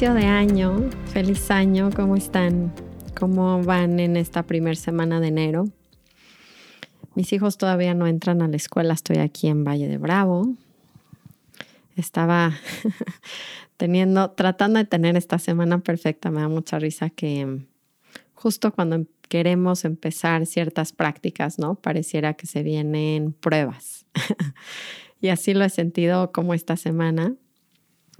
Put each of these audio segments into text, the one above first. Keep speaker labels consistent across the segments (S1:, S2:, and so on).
S1: inicio de año, feliz año, ¿cómo están? ¿Cómo van en esta primera semana de enero? Mis hijos todavía no entran a la escuela, estoy aquí en Valle de Bravo. Estaba teniendo, tratando de tener esta semana perfecta, me da mucha risa que justo cuando queremos empezar ciertas prácticas, ¿no? Pareciera que se vienen pruebas. y así lo he sentido como esta semana.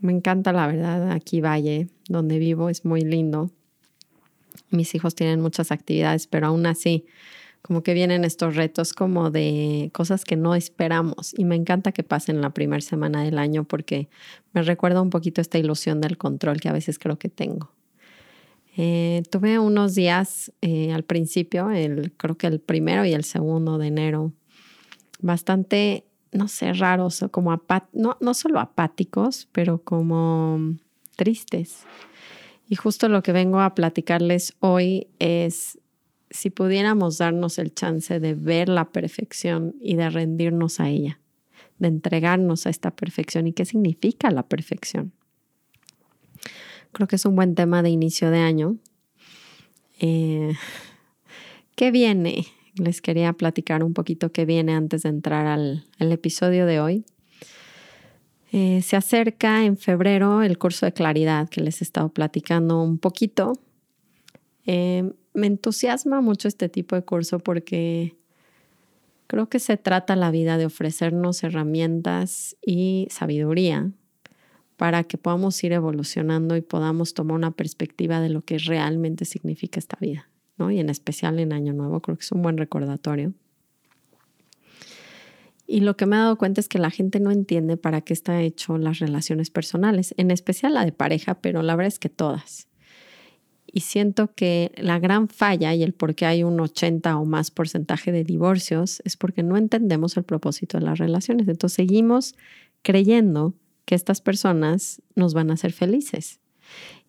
S1: Me encanta la verdad, aquí Valle, donde vivo, es muy lindo. Mis hijos tienen muchas actividades, pero aún así, como que vienen estos retos como de cosas que no esperamos. Y me encanta que pasen la primera semana del año porque me recuerda un poquito esta ilusión del control que a veces creo que tengo. Eh, tuve unos días eh, al principio, el, creo que el primero y el segundo de enero, bastante, no sé, raros, como no, no solo apáticos, pero como tristes. Y justo lo que vengo a platicarles hoy es si pudiéramos darnos el chance de ver la perfección y de rendirnos a ella, de entregarnos a esta perfección y qué significa la perfección. Creo que es un buen tema de inicio de año. Eh, ¿Qué viene? Les quería platicar un poquito qué viene antes de entrar al, episodio de hoy. Eh, se acerca en febrero el curso de claridad que les he estado platicando un poquito. Eh, me entusiasma mucho este tipo de curso porque creo que se trata la vida de ofrecernos herramientas y sabiduría para que podamos ir evolucionando y podamos tomar una perspectiva de lo que realmente significa esta vida, Y en especial en Año Nuevo, creo que es un buen recordatorio. Y lo que me he dado cuenta es que la gente no entiende para qué está hecho las relaciones personales, en especial la de pareja, pero la verdad es que todas. Y siento que la gran falla y el por qué hay un 80 o más porcentaje de divorcios es porque no entendemos el propósito de las relaciones. Entonces seguimos creyendo que estas personas nos van a hacer felices.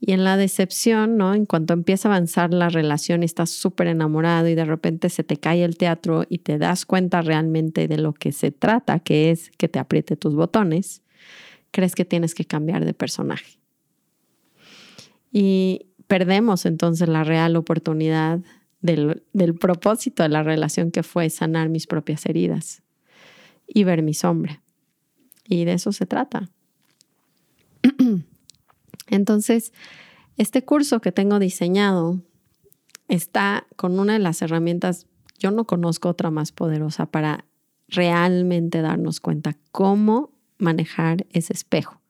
S1: Y en la decepción, ¿no? En cuanto empieza a avanzar la relación, estás súper enamorado y de repente se te cae el teatro y te das cuenta realmente de lo que se trata, que es que te apriete tus botones, crees que tienes que cambiar de personaje. Y perdemos entonces la real oportunidad del, del propósito de la relación que fue sanar mis propias heridas y ver mi sombra. Y de eso se trata. Entonces, este curso que tengo diseñado está con una de las herramientas, yo no conozco otra más poderosa para realmente darnos cuenta cómo manejar ese espejo,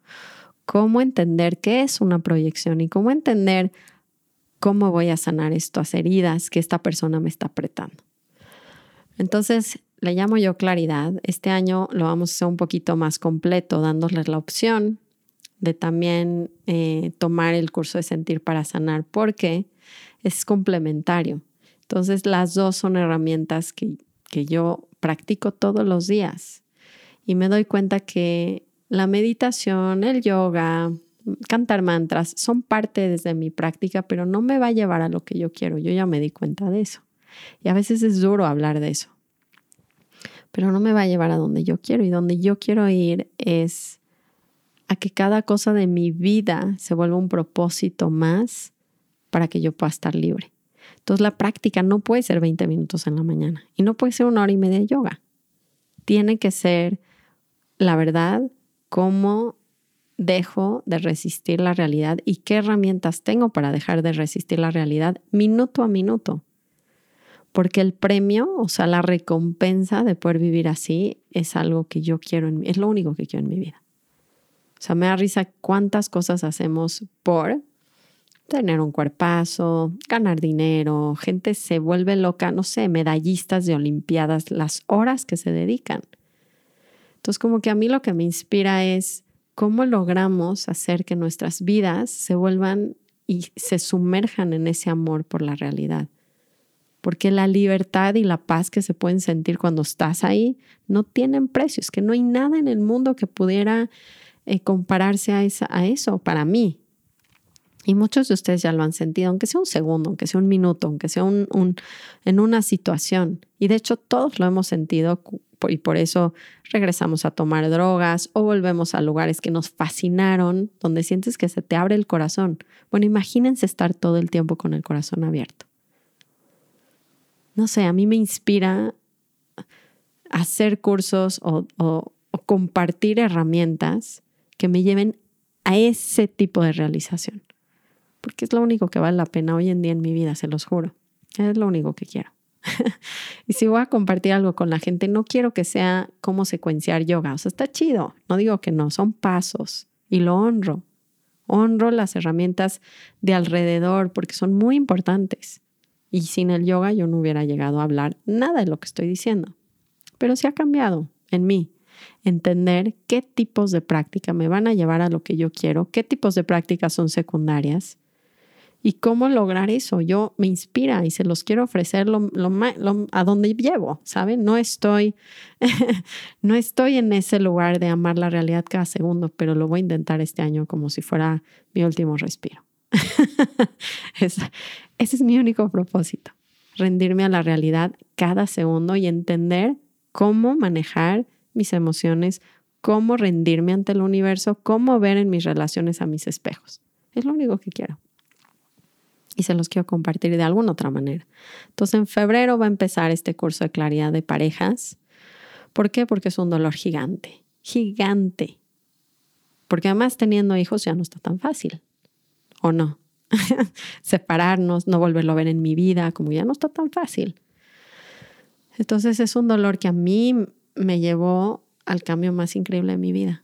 S1: cómo entender qué es una proyección y cómo entender cómo voy a sanar estas heridas que esta persona me está apretando. Entonces, le llamo yo claridad. Este año lo vamos a hacer un poquito más completo, dándoles la opción de también eh, tomar el curso de sentir para sanar, porque es complementario. Entonces, las dos son herramientas que, que yo practico todos los días y me doy cuenta que la meditación, el yoga, cantar mantras son parte desde mi práctica, pero no me va a llevar a lo que yo quiero. Yo ya me di cuenta de eso. Y a veces es duro hablar de eso, pero no me va a llevar a donde yo quiero. Y donde yo quiero ir es a que cada cosa de mi vida se vuelva un propósito más para que yo pueda estar libre. Entonces la práctica no puede ser 20 minutos en la mañana y no puede ser una hora y media de yoga. Tiene que ser, la verdad, cómo dejo de resistir la realidad y qué herramientas tengo para dejar de resistir la realidad minuto a minuto. Porque el premio, o sea, la recompensa de poder vivir así es algo que yo quiero, en es lo único que quiero en mi vida. O sea, me da risa cuántas cosas hacemos por tener un cuerpazo, ganar dinero, gente se vuelve loca, no sé, medallistas de Olimpiadas, las horas que se dedican. Entonces, como que a mí lo que me inspira es cómo logramos hacer que nuestras vidas se vuelvan y se sumerjan en ese amor por la realidad. Porque la libertad y la paz que se pueden sentir cuando estás ahí no tienen precios, que no hay nada en el mundo que pudiera eh, compararse a, eso para mí. Y muchos de ustedes ya lo han sentido, aunque sea un segundo, aunque sea un minuto, aunque sea un, en una situación. Y de hecho todos lo hemos sentido y por eso regresamos a tomar drogas o volvemos a lugares que nos fascinaron, donde sientes que se te abre el corazón. Bueno, imagínense estar todo el tiempo con el corazón abierto. No sé, a mí me inspira hacer cursos o compartir herramientas que me lleven a ese tipo de realización. Porque es lo único que vale la pena hoy en día en mi vida, se los juro. Es lo único que quiero. y si voy a compartir algo con la gente, no quiero que sea como secuenciar yoga. O sea, está chido. No digo que no, son pasos y lo honro. Honro las herramientas de alrededor porque son muy importantes. Y sin el yoga yo no hubiera llegado a hablar nada de lo que estoy diciendo. Pero sí ha cambiado en mí. Entender qué tipos de práctica me van a llevar a lo que yo quiero, qué tipos de prácticas son secundarias ¿Y cómo lograr eso? Yo me inspira y se los quiero ofrecer lo, a donde llevo, ¿saben? No estoy, no estoy en ese lugar de amar la realidad cada segundo, pero lo voy a intentar este año como si fuera mi último respiro. ese es mi único propósito, rendirme a la realidad cada segundo y entender cómo manejar mis emociones, cómo rendirme ante el universo, cómo ver en mis relaciones a mis espejos. Es lo único que quiero y se los quiero compartir de alguna otra manera. Entonces, en febrero va a empezar este curso de claridad de parejas. ¿Por qué? Porque es un dolor gigante, gigante. Porque además teniendo hijos ya no está tan fácil, ¿o no? Separarnos, no volverlo a ver en mi vida, como ya no está tan fácil. Entonces es un dolor que a mí me llevó al cambio más increíble de mi vida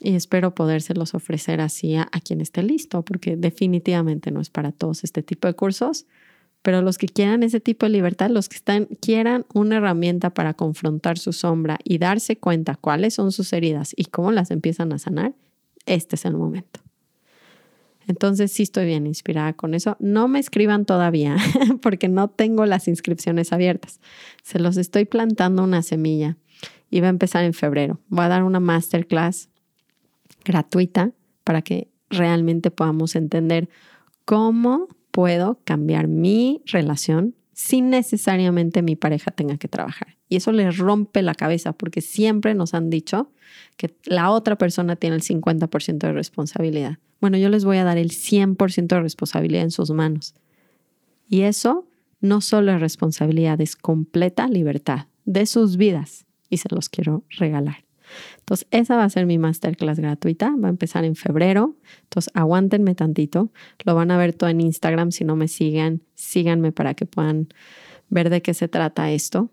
S1: y espero podérselos ofrecer así a, quien esté listo, porque definitivamente no es para todos este tipo de cursos, pero los que quieran ese tipo de libertad, los que quieran una herramienta para confrontar su sombra y darse cuenta cuáles son sus heridas y cómo las empiezan a sanar, este es el momento. Entonces sí estoy bien inspirada con eso. No me escriban todavía porque no tengo las inscripciones abiertas. Se los estoy plantando una semilla y va a empezar en febrero. Voy a dar una masterclass gratuita para que realmente podamos entender cómo puedo cambiar mi relación sin necesariamente mi pareja tenga que trabajar. Y eso les rompe la cabeza porque siempre nos han dicho que la otra persona tiene el 50% de responsabilidad. Bueno, yo les voy a dar el 100% de responsabilidad en sus manos. Y eso no solo es responsabilidad, es completa libertad de sus vidas. Y se los quiero regalar. Entonces, esa va a ser mi masterclass gratuita. Va a empezar en febrero. Entonces, aguántenme tantito. Lo van a ver todo en Instagram. Si no me siguen, síganme para que puedan ver de qué se trata esto.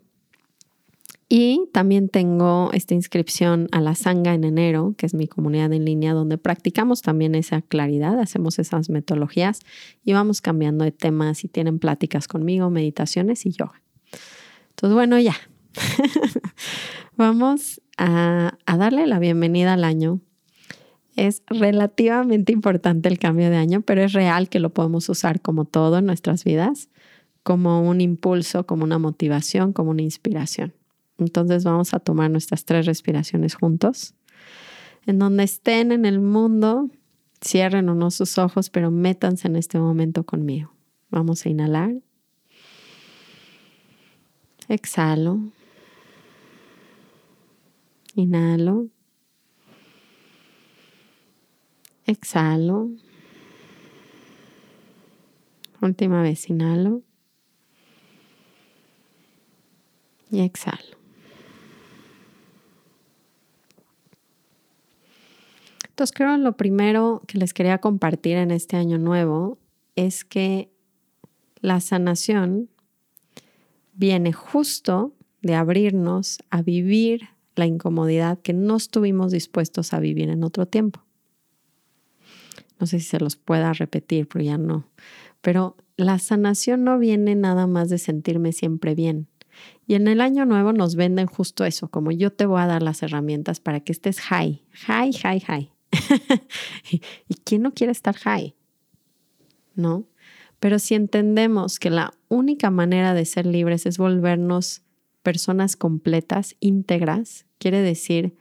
S1: Y también tengo esta inscripción a la Sanga en enero, que es mi comunidad en línea, donde practicamos también esa claridad, hacemos esas metodologías y vamos cambiando de temas y tienen pláticas conmigo, meditaciones y yoga. Entonces, bueno, ya. Vamos a, darle la bienvenida al año. Es relativamente importante el cambio de año, pero es real que lo podemos usar como todo en nuestras vidas, como un impulso, como una motivación, como una inspiración. Entonces vamos a tomar nuestras tres respiraciones juntos. En donde estén en el mundo, cierren uno sus ojos, pero métanse en este momento conmigo. Vamos a inhalar. Exhalo. Inhalo. Exhalo. Última vez, inhalo. Y exhalo. Entonces creo lo primero que les quería compartir en este año nuevo es que la sanación viene justo de abrirnos a vivir la incomodidad que no estuvimos dispuestos a vivir en otro tiempo. No sé si se los pueda repetir, pero ya no. Pero la sanación no viene nada más de sentirme siempre bien. Y en el año nuevo nos venden justo eso, como yo te voy a dar las herramientas para que estés high, high, high, high. ¿Y quién no quiere estar high? ¿No? Pero si entendemos que la única manera de ser libres es volvernos personas completas, íntegras, quiere decir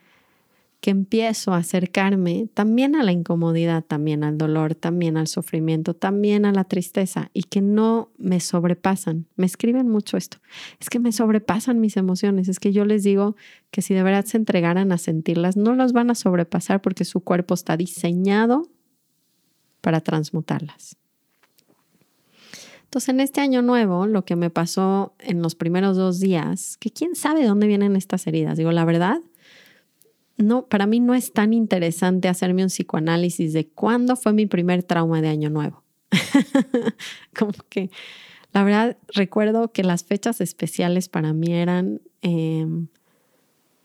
S1: que empiezo a acercarme también a la incomodidad, también al dolor, también al sufrimiento, también a la tristeza y que no me sobrepasan. Me escriben mucho esto. Es que me sobrepasan mis emociones. Es que yo les digo que si de verdad se entregaran a sentirlas, no las van a sobrepasar porque su cuerpo está diseñado para transmutarlas. Entonces, en este año nuevo, lo que me pasó en los primeros dos días, que quién sabe de dónde vienen estas heridas. Digo, la verdad, no, para mí no es tan interesante hacerme un psicoanálisis de cuándo fue mi primer trauma de año nuevo. Como que, la verdad, recuerdo que las fechas especiales para mí eran, em,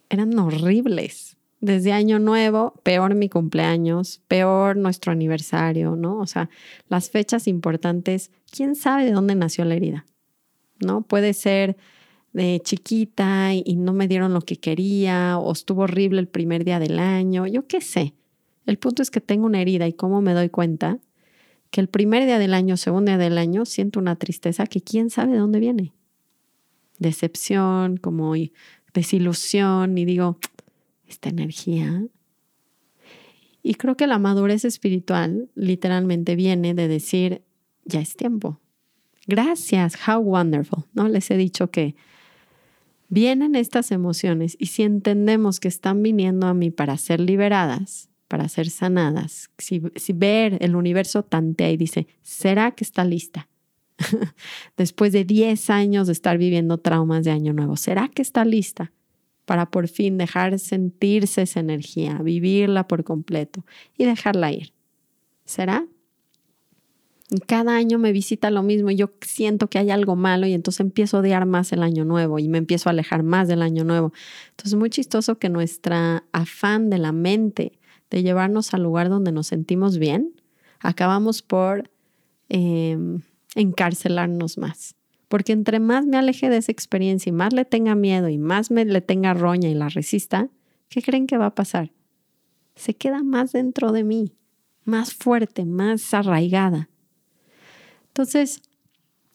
S1: eran horribles. Desde año nuevo, peor mi cumpleaños, peor nuestro aniversario, ¿no? O sea, las fechas importantes, ¿quién sabe de dónde nació la herida? ¿No? Puede ser de chiquita y, no me dieron lo que quería o estuvo horrible el primer día del año, yo qué sé. El punto es que tengo una herida y cómo me doy cuenta que el primer día del año, segundo día del año, siento una tristeza que quién sabe de dónde viene. Decepción, como desilusión y digo, esta energía. Y creo que la madurez espiritual literalmente viene de decir, ya es tiempo. Gracias, how wonderful. ¿No? Les he dicho que vienen estas emociones y si entendemos que están viniendo a mí para ser liberadas, para ser sanadas, si, ver el universo tantea y dice, ¿será que está lista? Después de 10 años de estar viviendo traumas de año nuevo, ¿será que está lista para por fin dejar sentirse esa energía, vivirla por completo y dejarla ir? ¿Será? Cada año me visita lo mismo y yo siento que hay algo malo y entonces empiezo a odiar más el año nuevo y me empiezo a alejar más del año nuevo. Entonces es muy chistoso que nuestra afán de la mente de llevarnos al lugar donde nos sentimos bien, acabamos por em, encarcelarnos más. Porque entre más me aleje de esa experiencia y más le tenga miedo y más me le tenga roña y la resista, ¿qué creen que va a pasar? Se queda más dentro de mí, más fuerte, más arraigada. Entonces,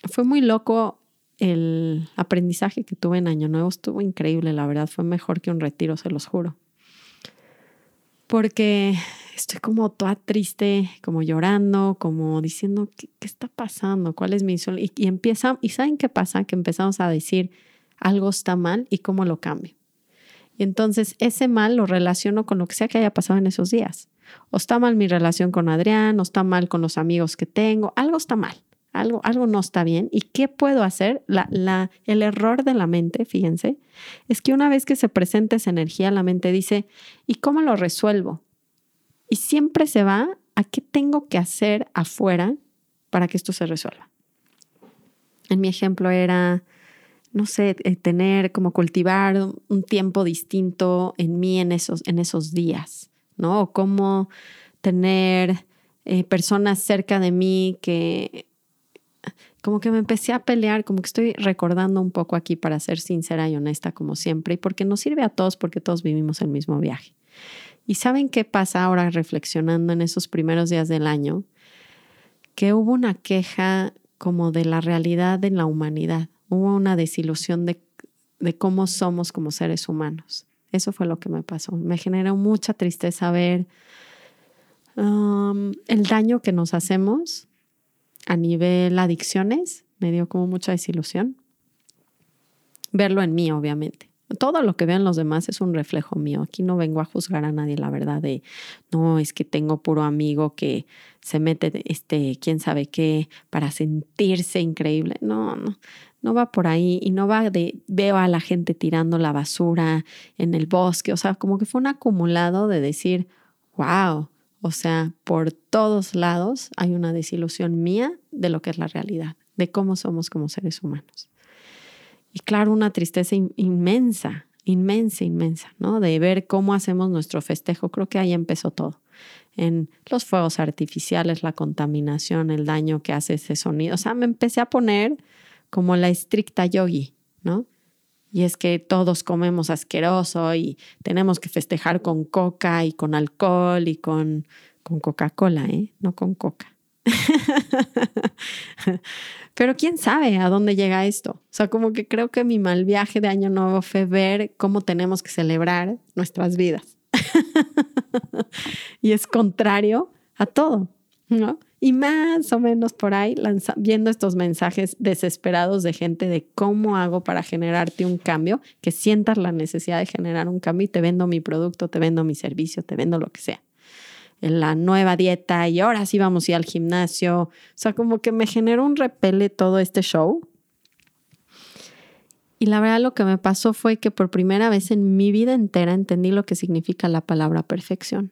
S1: fue muy loco el aprendizaje que tuve en Año Nuevo. Estuvo increíble, la verdad. Fue mejor que un retiro, se los juro. Porque estoy como toda triste, como llorando, como diciendo, ¿qué, está pasando? ¿Cuál es mi misión? Y, y ¿y saben qué pasa? Que empezamos a decir, algo está mal y cómo lo cambio. Y entonces ese mal lo relaciono con lo que sea que haya pasado en esos días. O está mal mi relación con Adrián, o está mal con los amigos que tengo, algo está mal algo, algo no está bien. ¿Y qué puedo hacer? La, la, el error de la mente, fíjense, es que una vez que se presenta esa energía, la mente dice, ¿y cómo lo resuelvo? Y siempre se va a qué tengo que hacer afuera para que esto se resuelva. En mi ejemplo era, no sé, eh, tener como cultivar un tiempo distinto en mí en esos, en esos días, ¿no? O cómo tener eh, personas cerca de mí que como que me empecé a pelear, como que estoy recordando un poco aquí para ser sincera y honesta como siempre, y porque nos sirve a todos porque todos vivimos el mismo viaje. ¿Y saben qué pasa ahora reflexionando en esos primeros días del año? Que hubo una queja como de la realidad de la humanidad, hubo una desilusión de, de cómo somos como seres humanos. Eso fue lo que me pasó. Me generó mucha tristeza ver um, el daño que nos hacemos a nivel adicciones, me dio como mucha desilusión. Verlo en mí, obviamente. Todo lo que vean los demás es un reflejo mío. Aquí no vengo a juzgar a nadie, la verdad, de no, es que tengo puro amigo que se mete, este, quién sabe qué, para sentirse increíble. No, no, no va por ahí y no va de veo a la gente tirando la basura en el bosque. O sea, como que fue un acumulado de decir, wow, o sea, por todos lados hay una desilusión mía de lo que es la realidad, de cómo somos como seres humanos. Y claro, una tristeza inmensa, inmensa, inmensa, ¿no? De ver cómo hacemos nuestro festejo. Creo que ahí empezó todo. En los fuegos artificiales, la contaminación, el daño que hace ese sonido. O sea, me empecé a poner como la estricta yogi, ¿no? Y es que todos comemos asqueroso y tenemos que festejar con coca y con alcohol y con, con Coca-Cola, ¿eh? No con coca. Pero quién sabe a dónde llega esto. O sea, como que creo que mi mal viaje de Año Nuevo fue ver cómo tenemos que celebrar nuestras vidas. y es contrario a todo, ¿no? Y más o menos por ahí viendo estos mensajes desesperados de gente de cómo hago para generarte un cambio, que sientas la necesidad de generar un cambio y te vendo mi producto, te vendo mi servicio, te vendo lo que sea. En la nueva dieta y ahora sí vamos a ir al gimnasio. O sea, como que me generó un repele todo este show. Y la verdad lo que me pasó fue que por primera vez en mi vida entera entendí lo que significa la palabra perfección.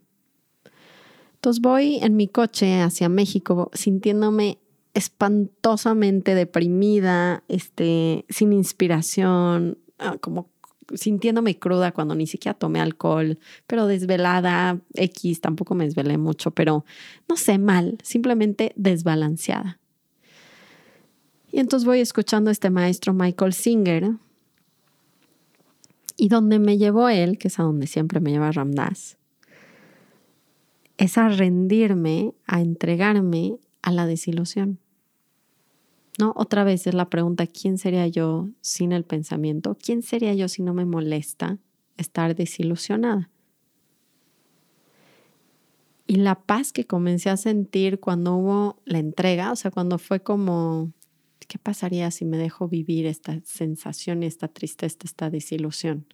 S1: Entonces voy en mi coche hacia México sintiéndome espantosamente deprimida, este, sin inspiración, ah, como sintiéndome cruda cuando ni siquiera tomé alcohol, pero desvelada, X, tampoco me desvelé mucho, pero no sé, mal, simplemente desbalanceada. Y entonces voy escuchando a este maestro Michael Singer, y donde me llevó él, que es a donde siempre me lleva Ramdas, es a rendirme, a entregarme a la desilusión. ¿No? Otra vez es la pregunta, ¿quién sería yo sin el pensamiento? ¿Quién sería yo si no me molesta estar desilusionada? Y la paz que comencé a sentir cuando hubo la entrega, o sea, cuando fue como, ¿qué pasaría si me dejo vivir esta sensación esta tristeza, esta desilusión?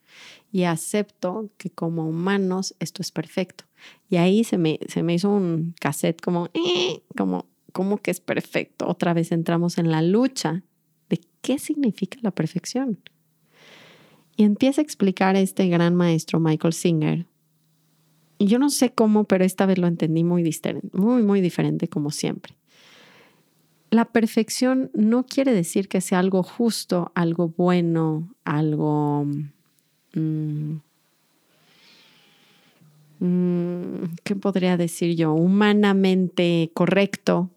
S1: Y acepto que como humanos esto es perfecto. Y ahí se me, se me hizo un cassette como, eh", como, como que es perfecto. Otra vez entramos en la lucha de qué significa la perfección. Y empieza a explicar este gran maestro Michael Singer. Y yo no sé cómo, pero esta vez lo entendí muy, muy, muy diferente como siempre. La perfección no quiere decir que sea algo justo, algo bueno, algo mm, Mm, ¿qué podría decir yo? Humanamente correcto.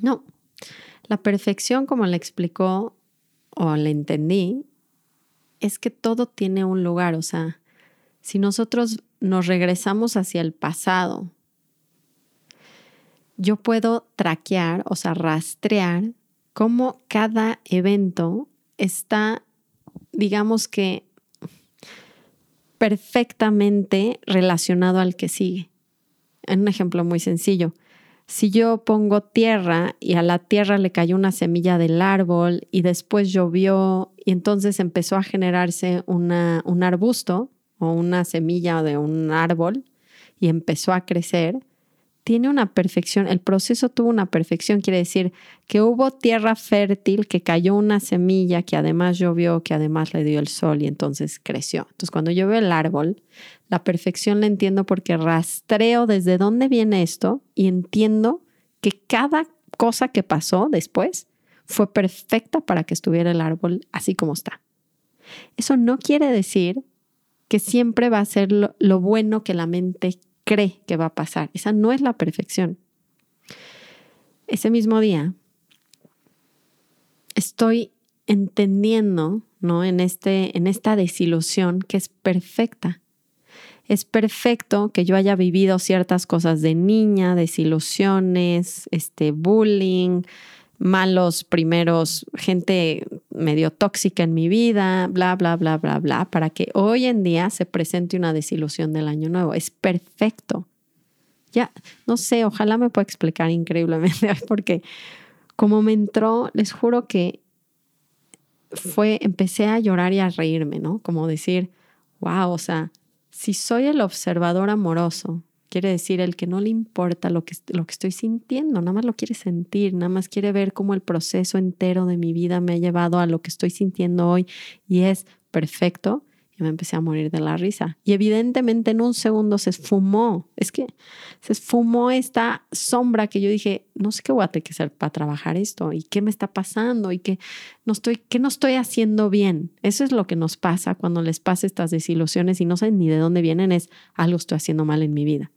S1: No, la perfección, como le explicó o le entendí, es que todo tiene un lugar. O sea, si nosotros nos regresamos hacia el pasado, yo puedo traquear, o sea, rastrear cómo cada evento está, digamos que perfectamente relacionado al que sigue. Un ejemplo muy sencillo. Si yo pongo tierra y a la tierra le cayó una semilla del árbol y después llovió y entonces empezó a generarse un arbusto o una semilla de un árbol y empezó a crecer, tiene una perfección, el proceso tuvo una perfección, quiere decir que hubo tierra fértil, que cayó una semilla, que además llovió, que además le dio el sol y entonces creció. Entonces cuando yo veo el árbol, la perfección la entiendo porque rastreo desde dónde viene esto y entiendo que cada cosa que pasó después fue perfecta para que estuviera el árbol así como está. Eso no quiere decir que siempre va a ser lo, lo bueno que la mente cree que va a pasar. Esa no es la perfección. Ese mismo día estoy entendiendo, ¿no? En, este, en esta desilusión que es perfecta. Es perfecto que yo haya vivido ciertas cosas de niña, desilusiones, este bullying, malos primeros, gente medio tóxica en mi vida, bla, bla, bla, bla, bla, para que hoy en día se presente una desilusión del año nuevo. Es perfecto. Ya, no sé, ojalá me pueda explicar increíblemente, porque como me entró, les juro que fue, empecé a llorar y a reírme, ¿no? Como decir, wow, o sea, si soy el observador amoroso Quiere decir el que no le importa lo que, lo que estoy sintiendo, nada más lo quiere sentir, nada más quiere ver cómo el proceso entero de mi vida me ha llevado a lo que estoy sintiendo hoy y es perfecto. Y me empecé a morir de la risa. Y evidentemente en un segundo se esfumó. Es que se esfumó esta sombra que yo dije, no sé qué voy a tener que hacer para trabajar esto y qué me está pasando y qué no estoy, qué no estoy haciendo bien. Eso es lo que nos pasa cuando les pasa estas desilusiones y no saben ni de dónde vienen, es algo estoy haciendo mal en mi vida.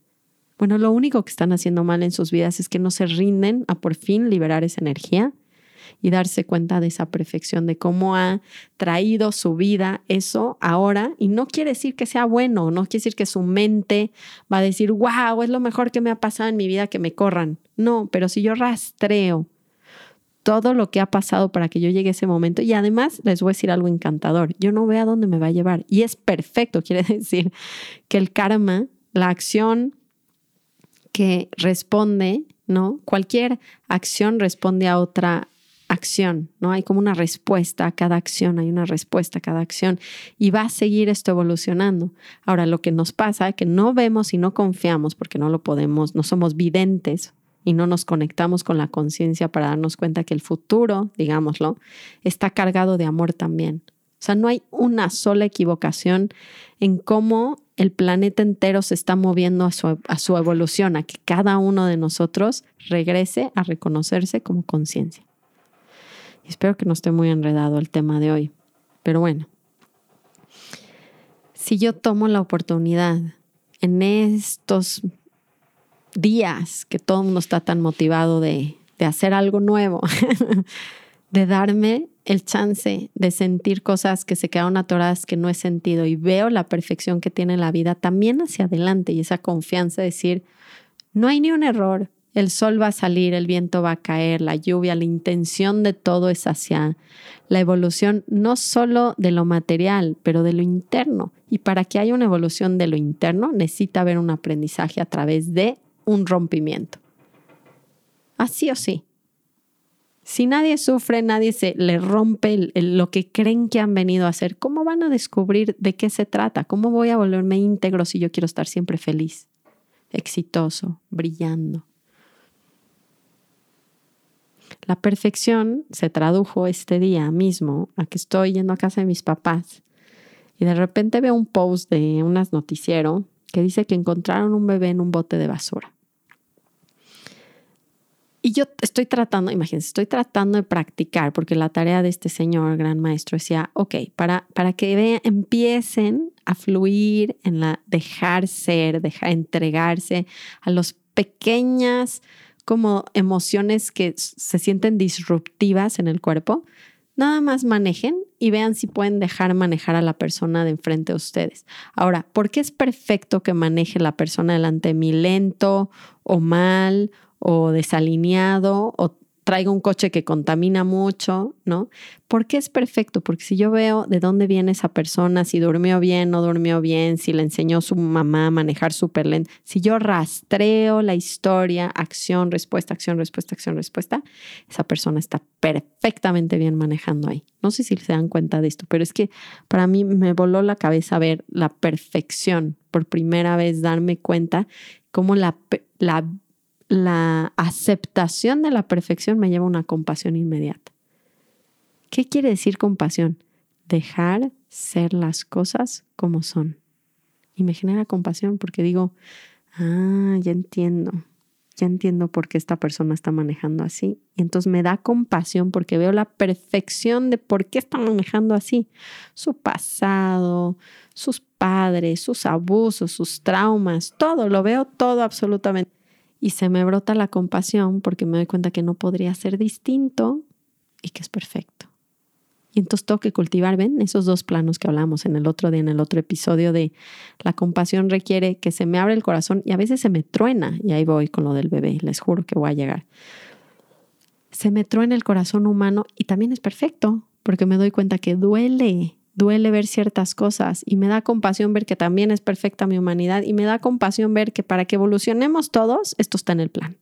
S1: Bueno, lo único que están haciendo mal en sus vidas es que no se rinden a por fin liberar esa energía y darse cuenta de esa perfección, de cómo ha traído su vida eso ahora. Y no quiere decir que sea bueno, no quiere decir que su mente va a decir, wow, es lo mejor que me ha pasado en mi vida que me corran. No, pero si yo rastreo todo lo que ha pasado para que yo llegue a ese momento. Y además les voy a decir algo encantador. Yo no veo a dónde me va a llevar. Y es perfecto. Quiere decir que el karma, la acción que responde, ¿no? Cualquier acción responde a otra acción, ¿no? Hay como una respuesta a cada acción, hay una respuesta a cada acción y va a seguir esto evolucionando. Ahora, lo que nos pasa es que no vemos y no confiamos porque no lo podemos, no somos videntes y no nos conectamos con la conciencia para darnos cuenta que el futuro, digámoslo, está cargado de amor también. O sea, no hay una sola equivocación en cómo el planeta entero se está moviendo a su, a su evolución, a que cada uno de nosotros regrese a reconocerse como conciencia. Espero que no esté muy enredado el tema de hoy. Pero bueno, si yo tomo la oportunidad en estos días que todo el mundo está tan motivado de, de hacer algo nuevo, de darme el chance de sentir cosas que se quedaron atoradas que no he sentido y veo la perfección que tiene la vida también hacia adelante y esa confianza de decir, no hay ni un error, el sol va a salir, el viento va a caer, la lluvia, la intención de todo es hacia la evolución no solo de lo material, pero de lo interno. Y para que haya una evolución de lo interno, necesita haber un aprendizaje a través de un rompimiento. Así o sí. Si nadie sufre, nadie se le rompe lo que creen que han venido a hacer, ¿cómo van a descubrir de qué se trata? ¿Cómo voy a volverme íntegro si yo quiero estar siempre feliz, exitoso, brillando? La perfección se tradujo este día mismo a que estoy yendo a casa de mis papás y de repente veo un post de unas noticiero que dice que encontraron un bebé en un bote de basura. Y yo estoy tratando, imagínense, estoy tratando de practicar, porque la tarea de este señor, gran maestro, decía, ok, para, para que vean, empiecen a fluir en la dejar ser, dejar entregarse a las pequeñas como emociones que se sienten disruptivas en el cuerpo, nada más manejen y vean si pueden dejar manejar a la persona de enfrente de ustedes. Ahora, ¿por qué es perfecto que maneje la persona delante de mí lento o mal o desalineado o traigo un coche que contamina mucho, ¿no? ¿Por qué es perfecto? Porque si yo veo de dónde viene esa persona, si durmió bien, no durmió bien, si le enseñó su mamá a manejar súper lento, si yo rastreo la historia, acción, respuesta, acción, respuesta, acción, respuesta, esa persona está perfectamente bien manejando ahí. No sé si se dan cuenta de esto, pero es que para mí me voló la cabeza ver la perfección, por primera vez darme cuenta cómo la, la la aceptación de la perfección me lleva a una compasión inmediata. ¿Qué quiere decir compasión? Dejar ser las cosas como son. Y me genera compasión porque digo, ah, ya entiendo, ya entiendo por qué esta persona está manejando así. Y entonces me da compasión porque veo la perfección de por qué está manejando así. Su pasado, sus padres, sus abusos, sus traumas, todo, lo veo todo absolutamente y se me brota la compasión porque me doy cuenta que no podría ser distinto y que es perfecto. Y entonces tengo que cultivar, ven, esos dos planos que hablamos en el otro día, en el otro episodio de la compasión requiere que se me abra el corazón y a veces se me truena, y ahí voy con lo del bebé, les juro que voy a llegar. Se me truena el corazón humano y también es perfecto, porque me doy cuenta que duele, duele ver ciertas cosas y me da compasión ver que también es perfecta mi humanidad y me da compasión ver que para que evolucionemos todos, esto está en el plan.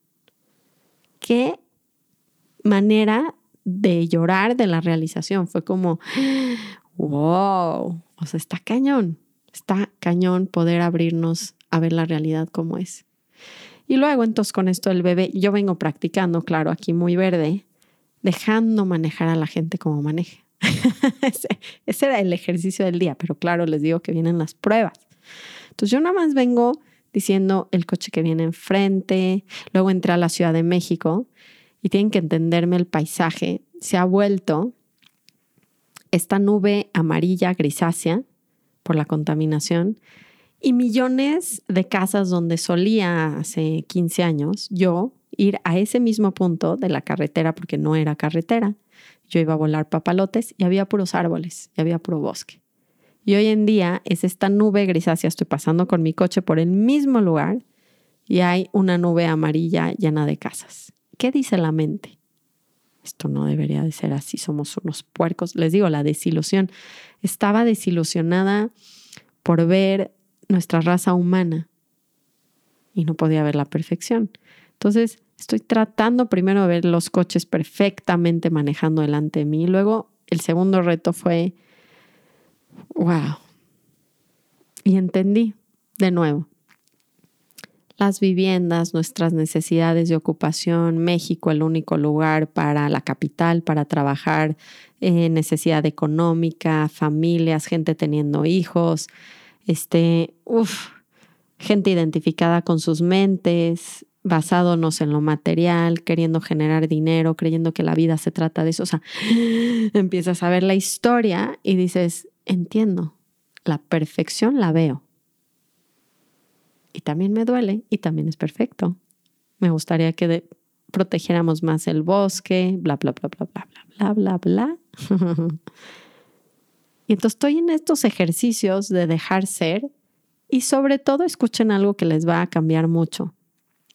S1: Qué manera de llorar de la realización. Fue como, wow, o sea, está cañón, está cañón poder abrirnos a ver la realidad como es. Y luego entonces con esto del bebé, yo vengo practicando, claro, aquí muy verde, dejando manejar a la gente como maneje. ese, era el ejercicio del día, pero claro, les digo que vienen las pruebas. Entonces yo nada más vengo diciendo el coche que viene enfrente, luego entré a la Ciudad de México y tienen que entenderme el paisaje. Se ha vuelto esta nube amarilla grisácea por la contaminación y millones de casas donde solía hace 15 años yo ir a ese mismo punto de la carretera porque no era carretera yo iba a volar papalotes y había puros árboles y había puro bosque. Y hoy en día es esta nube grisácea, estoy pasando con mi coche por el mismo lugar y hay una nube amarilla llena de casas. ¿Qué dice la mente? esto no debería de ser así, somos unos puercos. Les digo, la desilusión. Estaba desilusionada por ver nuestra raza humana y no podía ver la perfección. Entonces, estoy tratando primero de ver los coches perfectamente manejando delante de mí. Luego, el segundo reto fue, wow. Y entendí de nuevo, las viviendas, nuestras necesidades de ocupación, México el único lugar para la capital, para trabajar, eh, necesidad económica, familias, gente teniendo hijos, este, uf, gente identificada con sus mentes, basándonos en lo material, queriendo generar dinero, creyendo que la vida se trata de eso. O sea, empiezas a ver la historia y dices, entiendo, la perfección la veo y también me duele y también es perfecto. Me gustaría que protegiéramos más el bosque, bla, bla, bla, bla, bla, bla, bla, bla, bla. y entonces estoy en estos ejercicios de dejar ser y sobre todo escuchen algo que les va a cambiar mucho.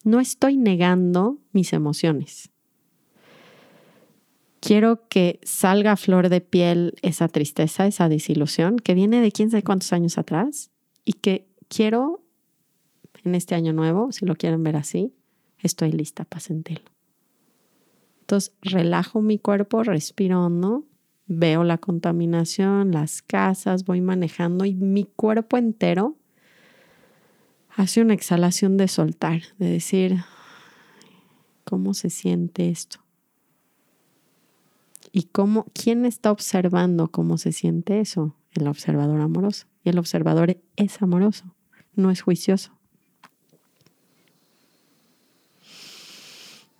S1: No estoy negando mis emociones. Quiero que salga a flor de piel esa tristeza, esa desilusión que viene de quién sabe cuántos años atrás y que quiero en este año nuevo, si lo quieren ver así, estoy lista para sentirlo. Entonces, relajo mi cuerpo, respiro veo la contaminación, las casas, voy manejando y mi cuerpo entero hace una exhalación de soltar, de decir, ¿cómo se siente esto? ¿Y cómo, quién está observando cómo se siente eso? El observador amoroso. Y el observador es amoroso, no es juicioso.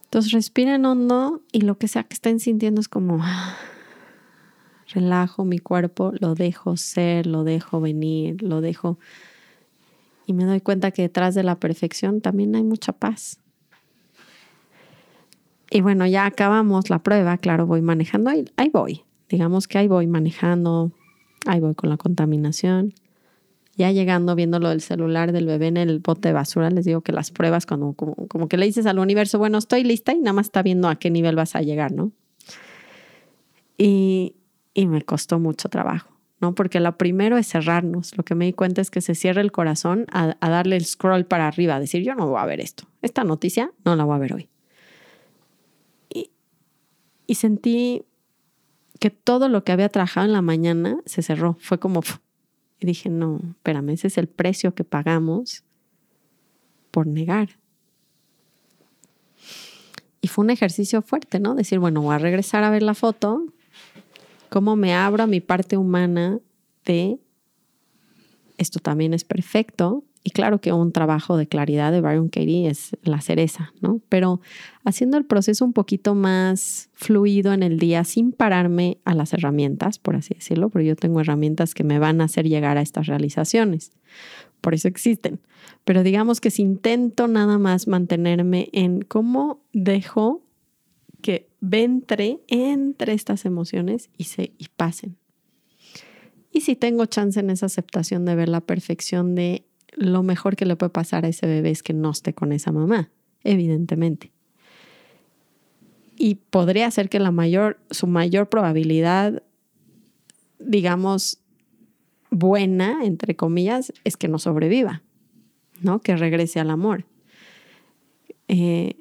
S1: Entonces respiren hondo y lo que sea que estén sintiendo es como relajo mi cuerpo, lo dejo ser, lo dejo venir, lo dejo y me doy cuenta que detrás de la perfección también hay mucha paz. Y bueno, ya acabamos la prueba, claro, voy manejando, ahí, ahí voy, digamos que ahí voy manejando, ahí voy con la contaminación ya llegando, viendo lo del celular del bebé en el bote de basura, les digo que las pruebas, como, como, que le dices al universo, bueno, estoy lista y nada más está viendo a qué nivel vas a llegar, ¿no? Y, y me costó mucho trabajo, ¿no? Porque lo primero es cerrarnos. Lo que me di cuenta es que se cierra el corazón a, a darle el scroll para arriba, a decir, yo no voy a ver esto. Esta noticia no la voy a ver hoy. Y, y sentí que todo lo que había trabajado en la mañana se cerró. Fue como, y dije, no, espérame, ese es el precio que pagamos por negar. Y fue un ejercicio fuerte, ¿no? Decir, bueno, voy a regresar a ver la foto, cómo me abro a mi parte humana de esto también es perfecto, y claro que un trabajo de claridad de Byron Katie es la cereza, ¿no? Pero haciendo el proceso un poquito más fluido en el día, sin pararme a las herramientas, por así decirlo, porque yo tengo herramientas que me van a hacer llegar a estas realizaciones. Por eso existen. Pero digamos que si intento nada más mantenerme en cómo dejo ventre entre estas emociones y se y pasen. Y si tengo chance en esa aceptación de ver la perfección de lo mejor que le puede pasar a ese bebé es que no esté con esa mamá, evidentemente. Y podría ser que la mayor, su mayor probabilidad, digamos, buena, entre comillas, es que no sobreviva, ¿no? Que regrese al amor. Eh,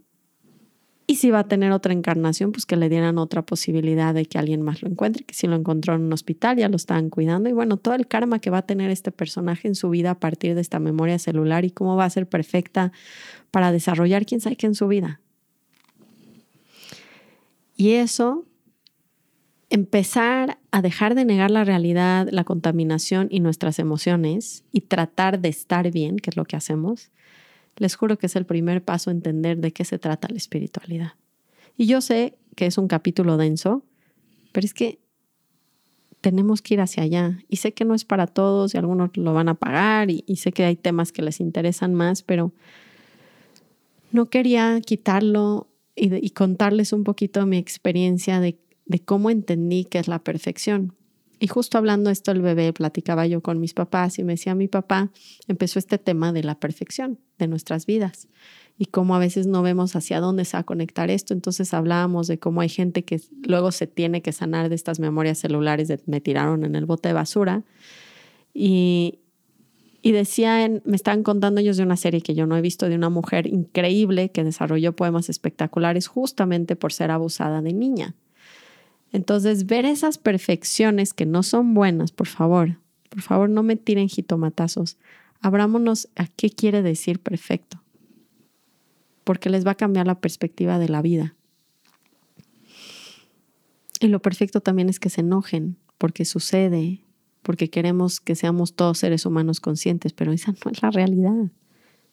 S1: y si va a tener otra encarnación, pues que le dieran otra posibilidad de que alguien más lo encuentre, que si lo encontró en un hospital ya lo estaban cuidando. Y bueno, todo el karma que va a tener este personaje en su vida a partir de esta memoria celular y cómo va a ser perfecta para desarrollar quién sabe qué en su vida. Y eso, empezar a dejar de negar la realidad, la contaminación y nuestras emociones y tratar de estar bien, que es lo que hacemos, les juro que es el primer paso a entender de qué se trata la espiritualidad. Y yo sé que es un capítulo denso, pero es que tenemos que ir hacia allá. Y sé que no es para todos y algunos lo van a pagar y, sé que hay temas que les interesan más, pero no quería quitarlo y, contarles un poquito mi experiencia de, de cómo entendí qué es la perfección. Y justo hablando esto el bebé, platicaba yo con mis papás y me decía, mi papá empezó este tema de la perfección de nuestras vidas y cómo a veces no vemos hacia dónde se va a conectar esto. Entonces hablábamos de cómo hay gente que luego se tiene que sanar de estas memorias celulares de me tiraron en el bote de basura. Y, y decían, me estaban contando ellos de una serie que yo no he visto de una mujer increíble que desarrolló poemas espectaculares justamente por ser abusada de niña. Entonces, ver esas perfecciones que no son buenas, por favor, por favor, no me tiren jitomatazos. Abrámonos a qué quiere decir perfecto, porque les va a cambiar la perspectiva de la vida. Y lo perfecto también es que se enojen, porque sucede, porque queremos que seamos todos seres humanos conscientes, pero esa no es la realidad.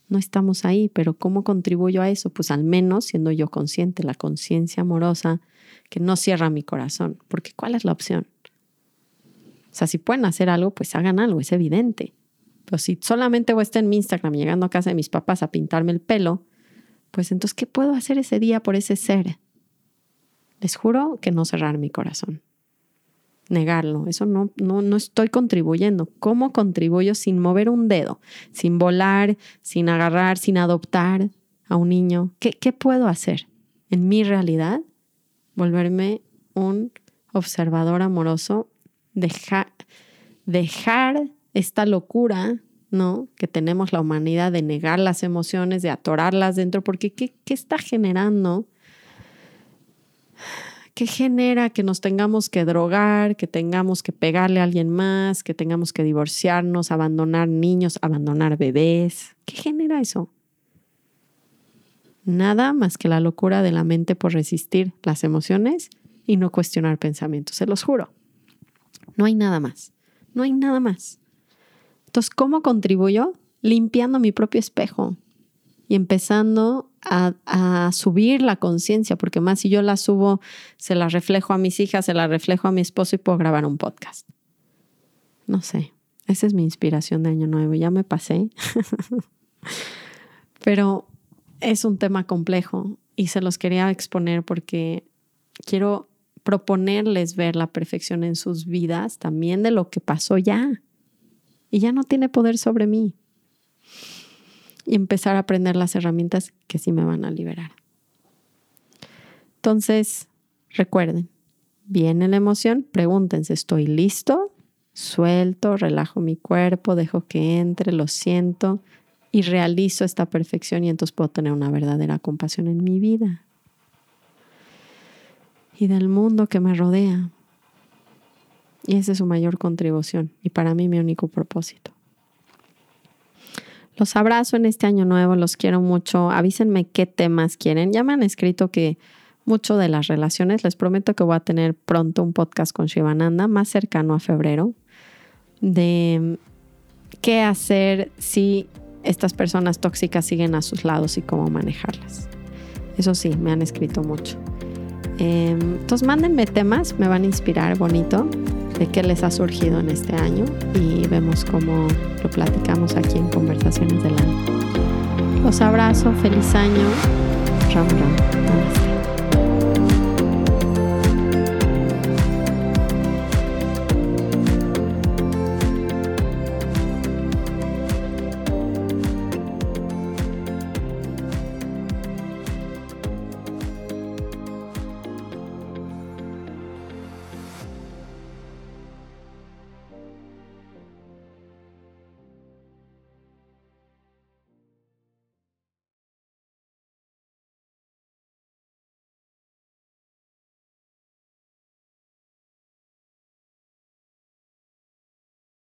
S1: No estamos ahí, pero ¿cómo contribuyo a eso? Pues al menos siendo yo consciente, la conciencia amorosa que no cierra mi corazón, porque ¿cuál es la opción? O sea, si pueden hacer algo, pues hagan algo, es evidente. Pero si solamente voy a estar en mi Instagram llegando a casa de mis papás a pintarme el pelo, pues entonces, ¿qué puedo hacer ese día por ese ser? Les juro que no cerrar mi corazón. Negarlo, eso no, no, no estoy contribuyendo. ¿Cómo contribuyo sin mover un dedo, sin volar, sin agarrar, sin adoptar a un niño? ¿Qué, qué puedo hacer en mi realidad volverme un observador amoroso, dejar, esta locura, ¿no? Que tenemos la humanidad de negar las emociones, de atorarlas dentro, porque ¿qué, qué está generando? ¿Qué genera que nos tengamos que drogar, que tengamos que pegarle a alguien más, que tengamos que divorciarnos, abandonar niños, abandonar bebés? ¿Qué genera eso? Nada más que la locura de la mente por resistir las emociones y no cuestionar pensamientos, se los juro. No hay nada más, no hay nada más. Entonces, ¿cómo contribuyo? Limpiando mi propio espejo y empezando a, subir la conciencia, porque más si yo la subo, se la reflejo a mis hijas, se la reflejo a mi esposo y puedo grabar un podcast. No sé, esa es mi inspiración de Año Nuevo, ya me pasé. Pero es un tema complejo y se los quería exponer porque quiero proponerles ver la perfección en sus vidas, también de lo que pasó ya. Y ya no tiene poder sobre mí. Y empezar a aprender las herramientas que sí me van a liberar. Entonces, recuerden, viene la emoción, pregúntense, ¿estoy listo? Suelto, relajo mi cuerpo, dejo que entre, lo siento, y realizo esta perfección y entonces puedo tener una verdadera compasión en mi vida y del mundo que me rodea. Y esa es su mayor contribución y para mí mi único propósito. Los abrazo en este año nuevo, los quiero mucho. Avísenme qué temas quieren. Ya me han escrito que mucho de las relaciones, les prometo que voy a tener pronto un podcast con Shivananda más cercano a febrero de qué hacer si estas personas tóxicas siguen a sus lados y cómo manejarlas. Eso sí, me han escrito mucho. Em, entonces mándenme temas, me van a inspirar bonito de qué les ha surgido en este año y vemos cómo lo platicamos aquí en Conversaciones del Año. Los abrazo, feliz año. Ram, ram.